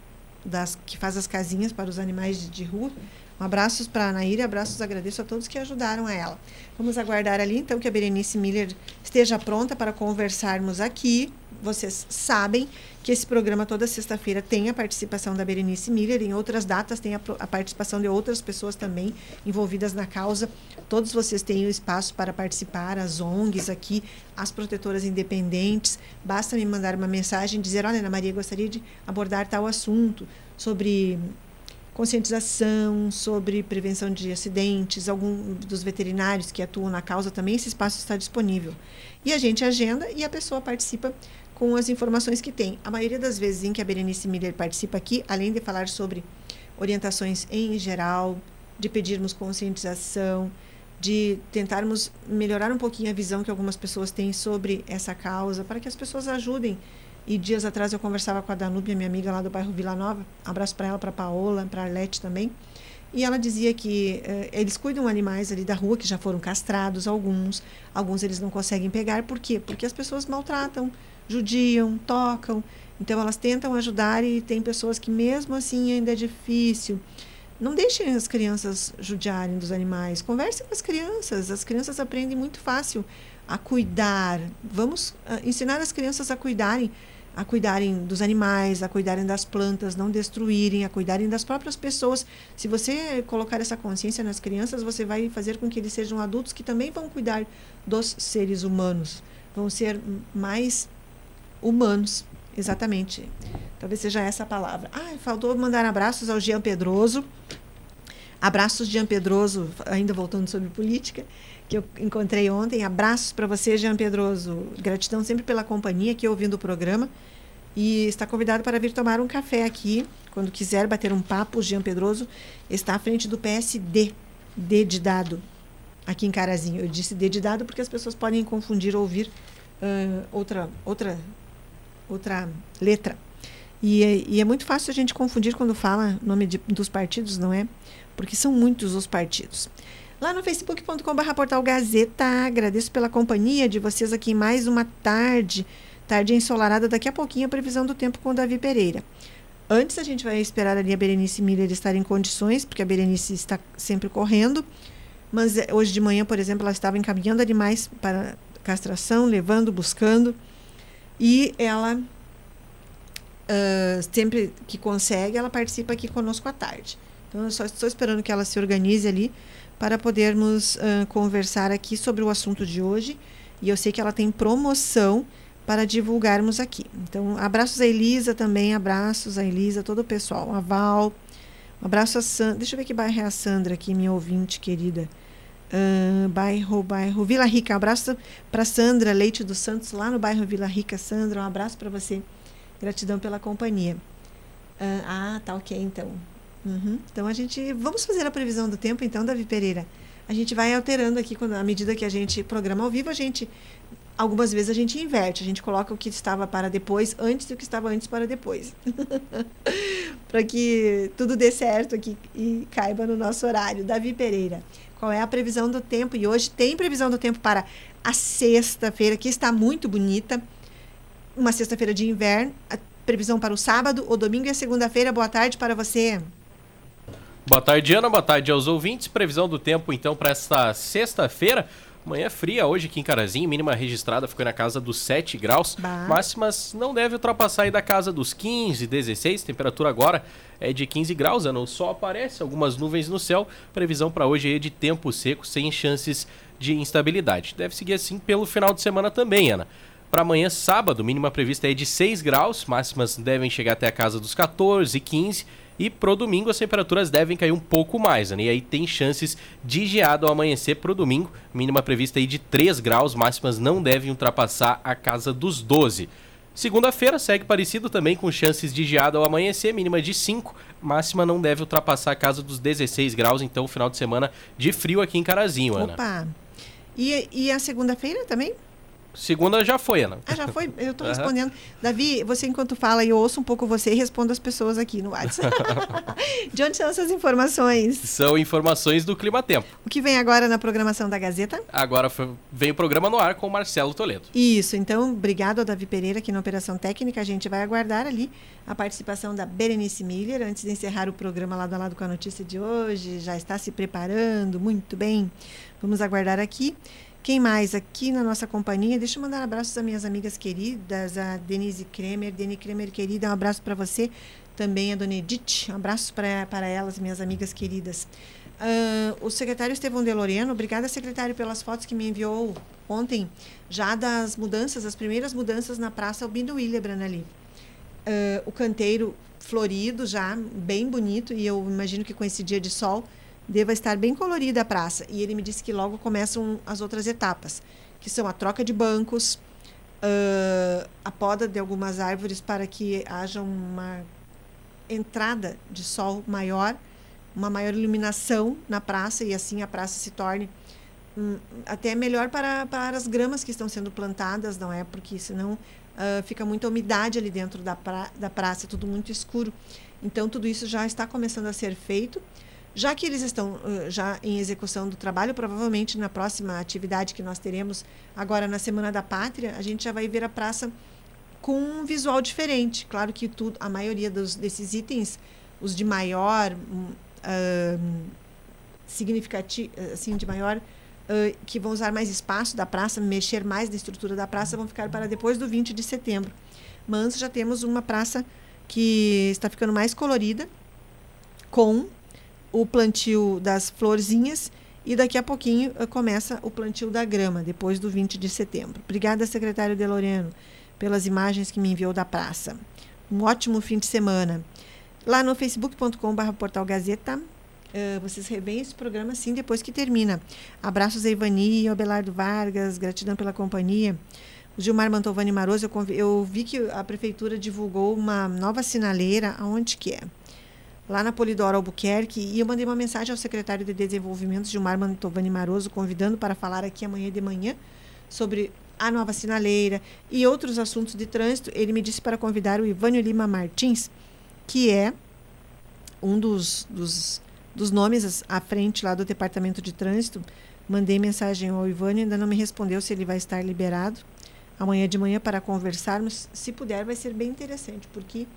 das, que faz as casinhas para os animais de, de rua. Um abraços para a Nair, abraços, agradeço a todos que ajudaram a ela. Vamos aguardar ali, então, que a Berenice Miller esteja pronta para conversarmos aqui. Vocês sabem que esse programa toda sexta-feira tem a participação da Berenice Miller, em outras datas tem a, a, participação de outras pessoas também envolvidas na causa. Todos vocês têm o espaço para participar, as ONGs aqui, as protetoras independentes. Basta me mandar uma mensagem, dizer, olha, Ana Maria, gostaria de abordar tal assunto sobre conscientização sobre prevenção de acidentes, algum dos veterinários que atuam na causa também, esse espaço está disponível. E a gente agenda e a pessoa participa com as informações que tem. A maioria das vezes em que a Berenice Miller participa aqui, além de falar sobre orientações em geral, de pedirmos conscientização, de tentarmos melhorar um pouquinho a visão que algumas pessoas têm sobre essa causa, para que as pessoas ajudem. E dias atrás eu conversava com a Danúbia, minha amiga lá do bairro Vila Nova. Abraço para ela, para Paola, para Arlete também. E ela dizia que eh, eles cuidam animais ali da rua que já foram castrados, alguns. Alguns eles não conseguem pegar. Por quê? Porque as pessoas maltratam, judiam, tocam. Então elas tentam ajudar e tem pessoas que mesmo assim ainda é difícil. Não deixem as crianças judiarem dos animais. Conversem com as crianças. As crianças aprendem muito fácil a cuidar. Vamos uh, ensinar as crianças a cuidarem a cuidarem dos animais, a cuidarem das plantas, não destruírem, a cuidarem das próprias pessoas. Se você colocar essa consciência nas crianças, você vai fazer com que eles sejam adultos que também vão cuidar dos seres humanos, vão ser mais humanos, exatamente. Talvez seja essa a palavra. Ah, faltou mandar abraços ao Jean Pedroso. Abraços, Jean Pedroso, ainda voltando sobre política, que eu encontrei ontem. Abraços para você, Jean Pedroso. Gratidão sempre pela companhia aqui ouvindo o programa. E está convidado para vir tomar um café aqui, quando quiser bater um papo. Jean Pedroso está à frente do PSD, D de dado, aqui em Carazinho. Eu disse D de dado porque as pessoas podem confundir ou ouvir uh, outra, outra, outra letra. E é, e é, muito fácil a gente confundir quando fala nome de, dos partidos, não é? Porque são muitos os partidos. Lá no facebook.com.br portal Gazeta, agradeço pela companhia de vocês aqui mais uma tarde, tarde ensolarada. Daqui a pouquinho a previsão do tempo com o Davi Pereira. Antes a gente vai esperar ali a Berenice Miller estar em condições, porque a Berenice está sempre correndo. Mas eh, hoje de manhã, por exemplo, ela estava encaminhando animais para castração, levando, buscando. E ela uh, sempre que consegue, ela participa aqui conosco à tarde. Então, eu só estou esperando que ela se organize ali para podermos uh, conversar aqui sobre o assunto de hoje. E eu sei que ela tem promoção para divulgarmos aqui. Então, abraços a Elisa também, abraços a Elisa, todo o pessoal. A Val, um abraço a Sandra. Deixa eu ver que bairro é a Sandra aqui, minha ouvinte querida. Uh, bairro, bairro Vila Rica. Um abraço para Sandra Leite dos Santos, lá no bairro Vila Rica. Sandra, um abraço para você. Gratidão pela companhia. Uh, ah, tá ok, então. Uhum. Então a gente. Vamos fazer a previsão do tempo, então, Davi Pereira. A gente vai alterando aqui, quando, à medida que a gente programa ao vivo, a gente. Algumas vezes a gente inverte, a gente coloca o que estava para depois, antes do que estava antes para depois. [laughs] para que tudo dê certo aqui e caiba no nosso horário. Davi Pereira, qual é a previsão do tempo? E hoje tem previsão do tempo para a sexta-feira, que está muito bonita uma sexta-feira de inverno, a previsão para o sábado, o domingo e a segunda-feira. Boa tarde para você. Boa tarde, Ana. Boa tarde aos ouvintes. Previsão do tempo, então, para esta sexta-feira. Manhã fria hoje aqui em Carazinho, mínima registrada ficou na casa dos 7 graus. Bah. Máximas não deve ultrapassar aí da casa dos 15, 16. Temperatura agora é de 15 graus, Ana. O sol aparece, algumas nuvens no céu. Previsão para hoje é de tempo seco, sem chances de instabilidade. Deve seguir assim pelo final de semana também, Ana. Para amanhã, sábado, mínima prevista é de 6 graus, máximas devem chegar até a casa dos 14, 15. E pro domingo as temperaturas devem cair um pouco mais, né? E aí tem chances de geada ao amanhecer pro domingo, mínima prevista aí de 3 graus, máximas não devem ultrapassar a casa dos 12. Segunda-feira segue parecido também com chances de geada ao amanhecer, mínima de 5, máxima não deve ultrapassar a casa dos 16 graus, então final de semana de frio aqui em Carazinho, Ana. Opa! E, e a segunda-feira também? Segunda já foi, Ana. Ah, já foi? [laughs] Eu estou respondendo. Davi, você enquanto fala, eu ouço um pouco você e respondo as pessoas aqui no WhatsApp. [laughs] de onde são essas informações? São informações do Clima Tempo. O que vem agora na programação da Gazeta? Agora vem o programa no ar com o Marcelo Toledo. Isso, então, obrigado ao Davi Pereira aqui na Operação Técnica. A gente vai aguardar ali a participação da Berenice Miller antes de encerrar o programa lado a lado com a notícia de hoje. Já está se preparando, muito bem. Vamos aguardar aqui. Quem mais aqui na nossa companhia? Deixa eu mandar abraços às minhas amigas queridas, a Denise Kremer. Denise Kremer, querida, um abraço para você. Também a Dona Edith, um abraço para elas, minhas amigas queridas. Uh, o secretário Estevão de Loreno, obrigada, secretário, pelas fotos que me enviou ontem, já das mudanças, as primeiras mudanças na Praça Albino Willebrand ali. Uh, o canteiro florido já, bem bonito, e eu imagino que com esse dia de sol deva estar bem colorida a praça. E ele me disse que logo começam as outras etapas, que são a troca de bancos, uh, a poda de algumas árvores para que haja uma entrada de sol maior, uma maior iluminação na praça e assim a praça se torne um, até melhor para, para as gramas que estão sendo plantadas, não é? Porque senão uh, fica muita umidade ali dentro da, pra, da praça, tudo muito escuro. Então tudo isso já está começando a ser feito. Já que eles estão uh, já em execução do trabalho, provavelmente na próxima atividade que nós teremos agora na Semana da Pátria, a gente já vai ver a praça com um visual diferente. Claro que tudo, a maioria dos, desses itens, os de maior uh, significativo, assim, de maior uh, que vão usar mais espaço da praça, mexer mais na estrutura da praça, vão ficar para depois do 20 de setembro. Mas já temos uma praça que está ficando mais colorida, com o plantio das florzinhas e daqui a pouquinho uh, começa o plantio da grama, depois do 20 de setembro. Obrigada, secretário de Loreno, pelas imagens que me enviou da praça. Um ótimo fim de semana. Lá no facebook.com.br portal Gazeta, uh, vocês revêem esse programa sim depois que termina. Abraços a Ivani, Abelardo Vargas, gratidão pela companhia. O Gilmar Mantovani Maroso, eu, eu vi que a prefeitura divulgou uma nova sinaleira, aonde que é? Lá na Polidoro Albuquerque e eu mandei uma mensagem ao secretário de Desenvolvimento, Gilmar Mantovani Maroso, convidando para falar aqui amanhã de manhã sobre a nova sinaleira e outros assuntos de trânsito. Ele me disse para convidar o Ivânio Lima Martins, que é um dos, dos, dos nomes à frente lá do Departamento de Trânsito. Mandei mensagem ao Ivânio, ainda não me respondeu se ele vai estar liberado amanhã de manhã para conversarmos. Se puder, vai ser bem interessante, porque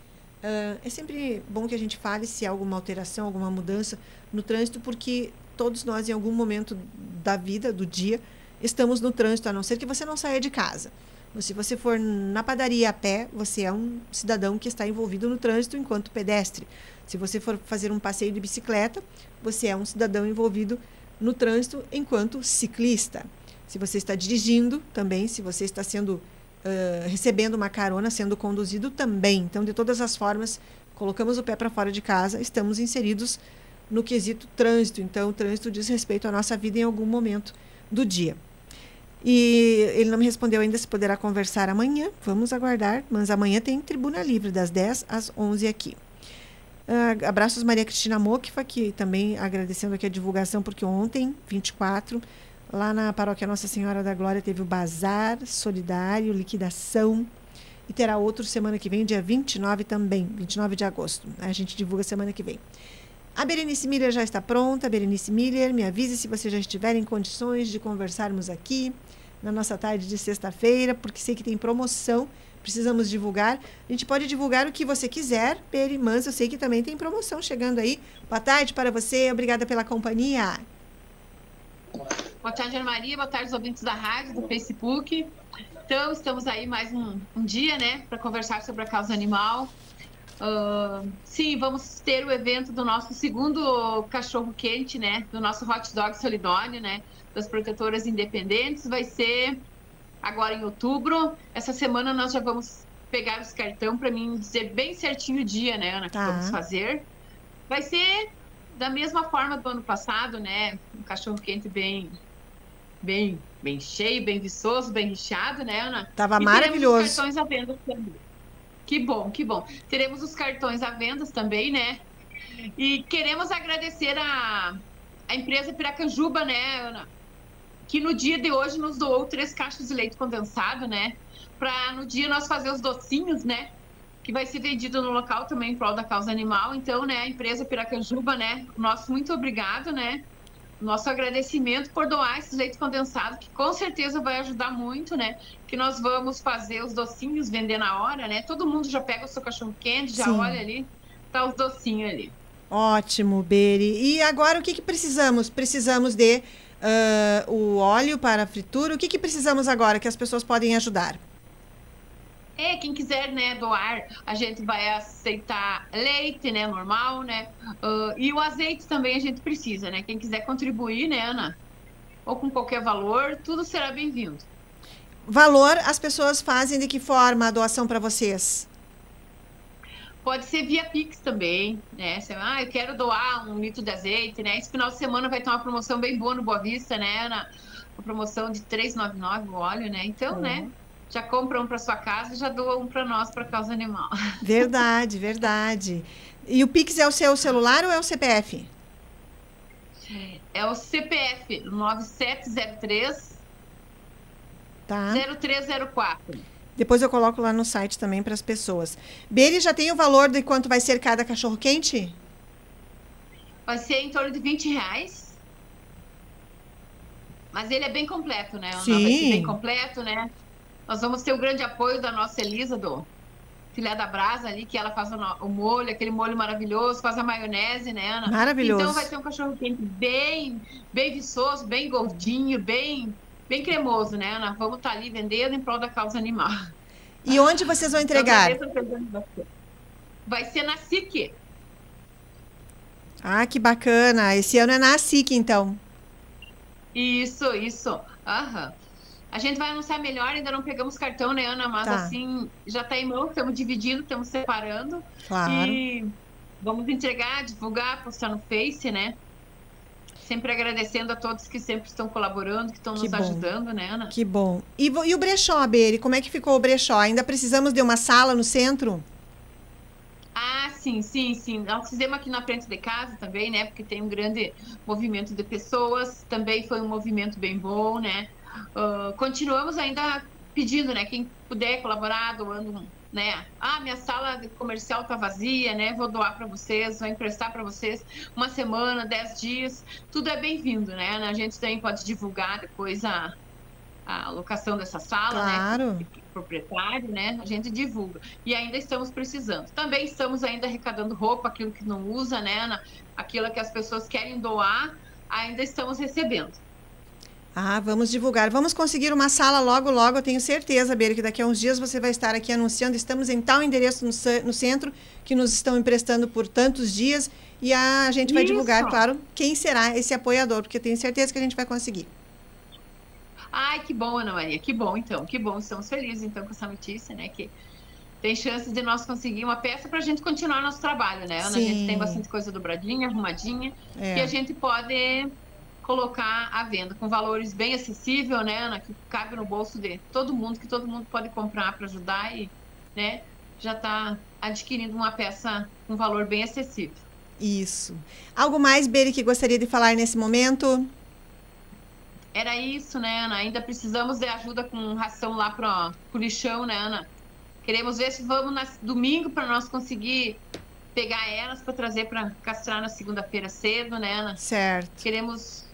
Uh, é sempre bom que a gente fale se há alguma alteração, alguma mudança no trânsito, porque todos nós, em algum momento da vida, do dia, estamos no trânsito, a não ser que você não saia de casa. Mas se você for na padaria a pé, você é um cidadão que está envolvido no trânsito enquanto pedestre. Se você for fazer um passeio de bicicleta, você é um cidadão envolvido no trânsito enquanto ciclista. Se você está dirigindo, também, se você está sendo recebendo uma carona, sendo conduzido também. Então, de todas as formas, colocamos o pé para fora de casa, estamos inseridos no quesito trânsito. Então, o trânsito diz respeito à nossa vida em algum momento do dia. E ele não me respondeu ainda se poderá conversar amanhã. Vamos aguardar, mas amanhã tem tribuna livre, das 10 às 11 aqui. Uh, abraços Maria Cristina Mokifa, que também agradecendo aqui a divulgação, porque ontem, 24, Lá na paróquia Nossa Senhora da Glória teve o bazar solidário, liquidação. E terá outro semana que vem, dia 29 também, 29 de agosto. A gente divulga semana que vem. A Berenice Miller já está pronta. Berenice Miller, me avise se você já estiver em condições de conversarmos aqui na nossa tarde de sexta-feira, porque sei que tem promoção. Precisamos divulgar. A gente pode divulgar o que você quiser, Beri, mas eu sei que também tem promoção chegando aí. Boa tarde para você. Obrigada pela companhia. Boa tarde, Ana Maria. Boa tarde, os ouvintes da rádio, do Facebook. Então, estamos aí mais um, um dia, né, para conversar sobre a causa animal. Uh, sim, vamos ter o evento do nosso segundo cachorro quente, né, do nosso hot dog solidônio, né, das protetoras independentes. Vai ser agora em outubro. Essa semana nós já vamos pegar os cartão para mim dizer bem certinho o dia, né, Ana, que tá. vamos fazer. Vai ser da mesma forma do ano passado, né, um cachorro quente bem bem, bem cheio, bem viçoso, bem recheado, né, Ana? Tava e maravilhoso. Teremos os cartões à venda também. Que bom, que bom. Teremos os cartões à venda também, né? E queremos agradecer a, a empresa Piracanjuba, né, Ana? Que no dia de hoje nos doou três caixas de leite condensado, né? Para no dia nós fazer os docinhos, né? Que vai ser vendido no local também em prol da causa animal. Então, né, a empresa Piracanjuba, né? Nosso muito obrigado, né? nosso agradecimento por doar esse leite condensado, que com certeza vai ajudar muito, né? Que nós vamos fazer os docinhos vender na hora, né? Todo mundo já pega o seu cachorro quente, já Sim. olha ali, tá os docinhos ali. Ótimo, Beri. E agora o que, que precisamos? Precisamos de uh, o óleo para a fritura. O que, que precisamos agora que as pessoas podem ajudar? É, quem quiser, né, doar, a gente vai aceitar leite, né, normal, né, uh, e o azeite também a gente precisa, né, quem quiser contribuir, né, Ana, ou com qualquer valor, tudo será bem-vindo. Valor, as pessoas fazem de que forma a doação para vocês? Pode ser via Pix também, né? Você, ah, eu quero doar um litro de azeite, né? Esse final de semana vai ter uma promoção bem boa no Boa Vista, né, Ana? Uma promoção de 3,99 o óleo, né? Então, né, uhum. né? Já compra um para sua casa e já doa um para nós, para causa animal. [laughs] Verdade, verdade. E o Pix é o seu celular ou é o CPF? É o CPF 9703 Tá. 0304. Depois eu coloco lá no site também para as pessoas. Beli já tem o valor de quanto vai ser cada cachorro quente? Vai ser em torno de 20 reais. Mas ele é bem completo, né? Ana? Sim. Vai ser bem completo, né? Nós vamos ter o grande apoio da nossa Elisa, do Filé da Brasa ali, que ela faz o, molho, aquele molho maravilhoso, faz a maionese, né, Ana? Maravilhoso. Então vai ter um cachorro quente bem, bem viçoso, bem gordinho, bem, bem cremoso, né, Ana? Vamos estar ali vendendo em prol da causa animal. E onde vocês vão entregar? Vai ser na SIC. Ah, que bacana. Esse ano é na SIC, então. Isso, isso. Aham. A gente vai anunciar melhor, ainda não pegamos cartão, né, Ana? Mas Tá. assim, já está em mão, estamos dividindo, estamos separando. Claro. E vamos entregar, divulgar, postar no Face, né? Sempre agradecendo a todos que sempre estão colaborando, que estão Que nos bom. ajudando, né, Ana? Que bom. E, e o brechó, Beri? Como é que ficou o brechó? Ainda precisamos de uma sala no centro? Ah, sim, sim, sim. Nós fizemos aqui na frente de casa também, né? Porque tem um grande movimento de pessoas. Também foi um movimento bem bom, né? Ah, continuamos ainda pedindo, né? Quem puder colaborar, doando, né? Ah, minha sala comercial tá vazia, né? Vou doar para vocês, vou emprestar para vocês uma semana, dez dias. Tudo é bem-vindo, né? A gente também pode divulgar depois a, a locação dessa sala, né? Claro. proprietário, né? A gente divulga. E ainda estamos precisando. Também estamos ainda arrecadando roupa, aquilo que não usa, né? Aquilo que as pessoas querem doar, ainda estamos recebendo. Ah, vamos divulgar. Vamos conseguir uma sala logo, logo. Eu tenho certeza, Beri, que daqui a uns dias você vai estar aqui anunciando. Estamos em tal endereço no, no centro que nos estão emprestando por tantos dias. E a gente vai Isso. divulgar, claro, quem será esse apoiador, porque eu tenho certeza que a gente vai conseguir. Ai, que bom, Ana Maria, que bom, então, que bom. Estamos felizes, então, com essa notícia, né? Que tem chances de nós conseguir uma peça para a gente continuar nosso trabalho, né, Ana? A Sim. gente tem bastante coisa dobradinha, arrumadinha, É. que a gente pode colocar à venda com valores bem acessível, né, Ana? Que cabe no bolso de todo mundo, que todo mundo pode comprar para ajudar e, né, já está adquirindo uma peça com valor bem acessível. Isso. Algo mais, Beri, que gostaria de falar nesse momento? Era isso, né, Ana? Ainda precisamos de ajuda com ração lá pro, pro lixão, né, Ana? Queremos ver se vamos na, domingo para nós conseguir pegar elas para trazer para castrar na segunda-feira cedo, né, Ana? Certo. Queremos.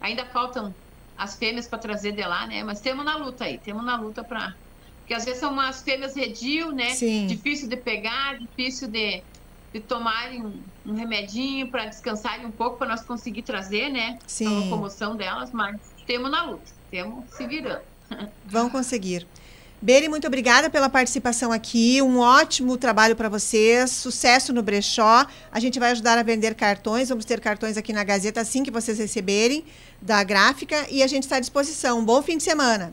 Ainda faltam as fêmeas para trazer de lá, né? Mas temos na luta aí, temos na luta para. Porque às vezes são umas fêmeas redil, né? Sim. Difícil de pegar, difícil de, de tomarem um, um remedinho para descansarem um pouco para nós conseguir trazer, né? Sim. A locomoção delas, mas temos na luta, temos se virando. [laughs] Vão conseguir. Beri, muito obrigada pela participação aqui. Um ótimo trabalho para vocês. Sucesso no brechó. A gente vai ajudar a vender cartões. Vamos ter cartões aqui na Gazeta assim que vocês receberem da gráfica. E a gente está à disposição. Um bom fim de semana.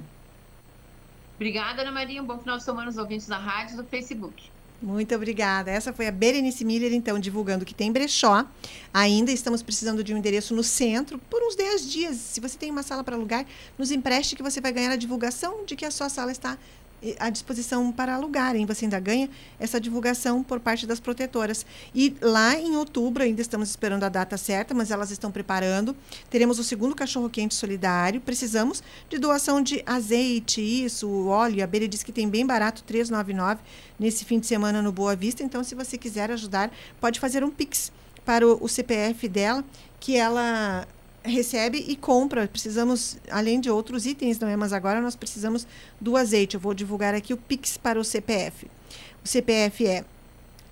Obrigada, Ana Maria. Um bom final de semana aos ouvintes da rádio e do Facebook. Muito obrigada. Essa foi a Berenice Miller, então, divulgando que tem brechó. Ainda estamos precisando de um endereço no centro por uns 10 dias. Se você tem uma sala para alugar, nos empreste que você vai ganhar a divulgação de que a sua sala está à disposição para alugar, hein? Você ainda ganha essa divulgação por parte das protetoras. E lá em outubro, ainda estamos esperando a data certa, mas elas estão preparando. Teremos o segundo cachorro-quente solidário. Precisamos de doação de azeite, isso, óleo. A Bere disse que tem bem barato, 3,99 nesse fim de semana no Boa Vista. Então, se você quiser ajudar, pode fazer um Pix para o CPF dela, que ela recebe e compra. Precisamos, além de outros itens, não é? Mas agora nós precisamos do azeite. Eu vou divulgar aqui o Pix para o CPF. O CPF é.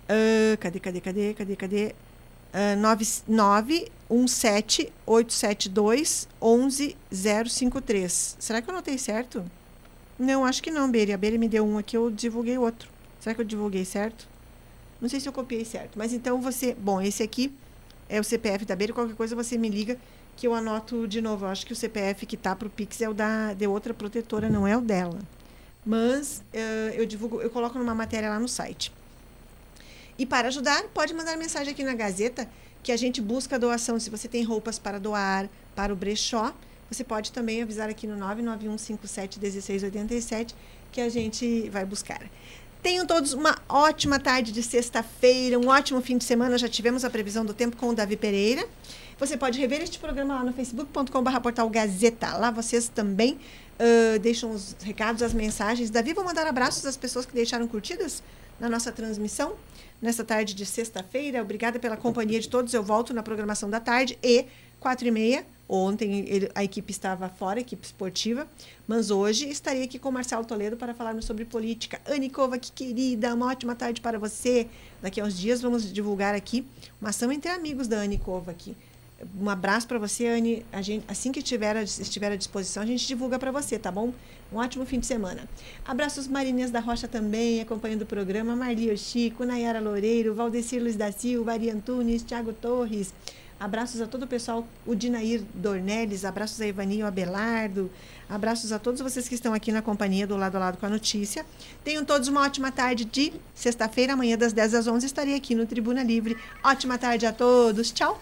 ah, cadê, cadê, cadê, cadê, cadê? Uh, 917-872 11053. Será que eu anotei certo? Não, acho que não, Beri. A Beri me deu um aqui, eu divulguei outro. Será que eu divulguei certo? Não sei se eu copiei certo. Mas então você. Bom, esse aqui é o CPF da Beri. Qualquer coisa você me liga que eu anoto de novo. Eu acho que o CPF que tá pro Pix é o da, de outra protetora, não é o dela. Mas uh, eu divulgo, eu coloco numa matéria lá no site. E para ajudar, pode mandar mensagem aqui na Gazeta que a gente busca doação. Se você tem roupas para doar para o brechó, você pode também avisar aqui no 991571687 que a gente vai buscar. Tenham todos uma ótima tarde de sexta-feira, um ótimo fim de semana. Já tivemos a previsão do tempo com o Davi Pereira. Você pode rever este programa lá no facebook.com.br portal Gazeta. Lá vocês também uh, deixam os recados, as mensagens. Davi, vou mandar abraços às pessoas que deixaram curtidas na nossa transmissão nessa tarde de sexta-feira. Obrigada pela companhia de todos. Eu volto na programação da tarde e quatro e meia. Ontem ele, a equipe estava fora, a equipe esportiva, mas hoje estarei aqui com o Marcelo Toledo para falarmos sobre política. Anicova, que querida, uma ótima tarde para você. Daqui a uns dias vamos divulgar aqui uma ação entre amigos da Anicova aqui. Um abraço para você, Anne. A gente, assim que tiver, estiver à disposição, a gente divulga para você, tá bom? Um ótimo fim de semana. Abraços Marinês da Rocha também, acompanhando o programa. Marli Chico, Nayara Loureiro, Valdecir Luiz da Silva, Ari Antunes, Thiago Torres. Abraços a todo o pessoal, o Dinair Dornelles, abraços a Ivaninho Abelardo, abraços a todos vocês que estão aqui na companhia do lado a lado com a notícia. Tenham todos uma ótima tarde de sexta-feira, amanhã das 10 às 11 estarei aqui no Tribuna Livre. Ótima tarde a todos. Tchau.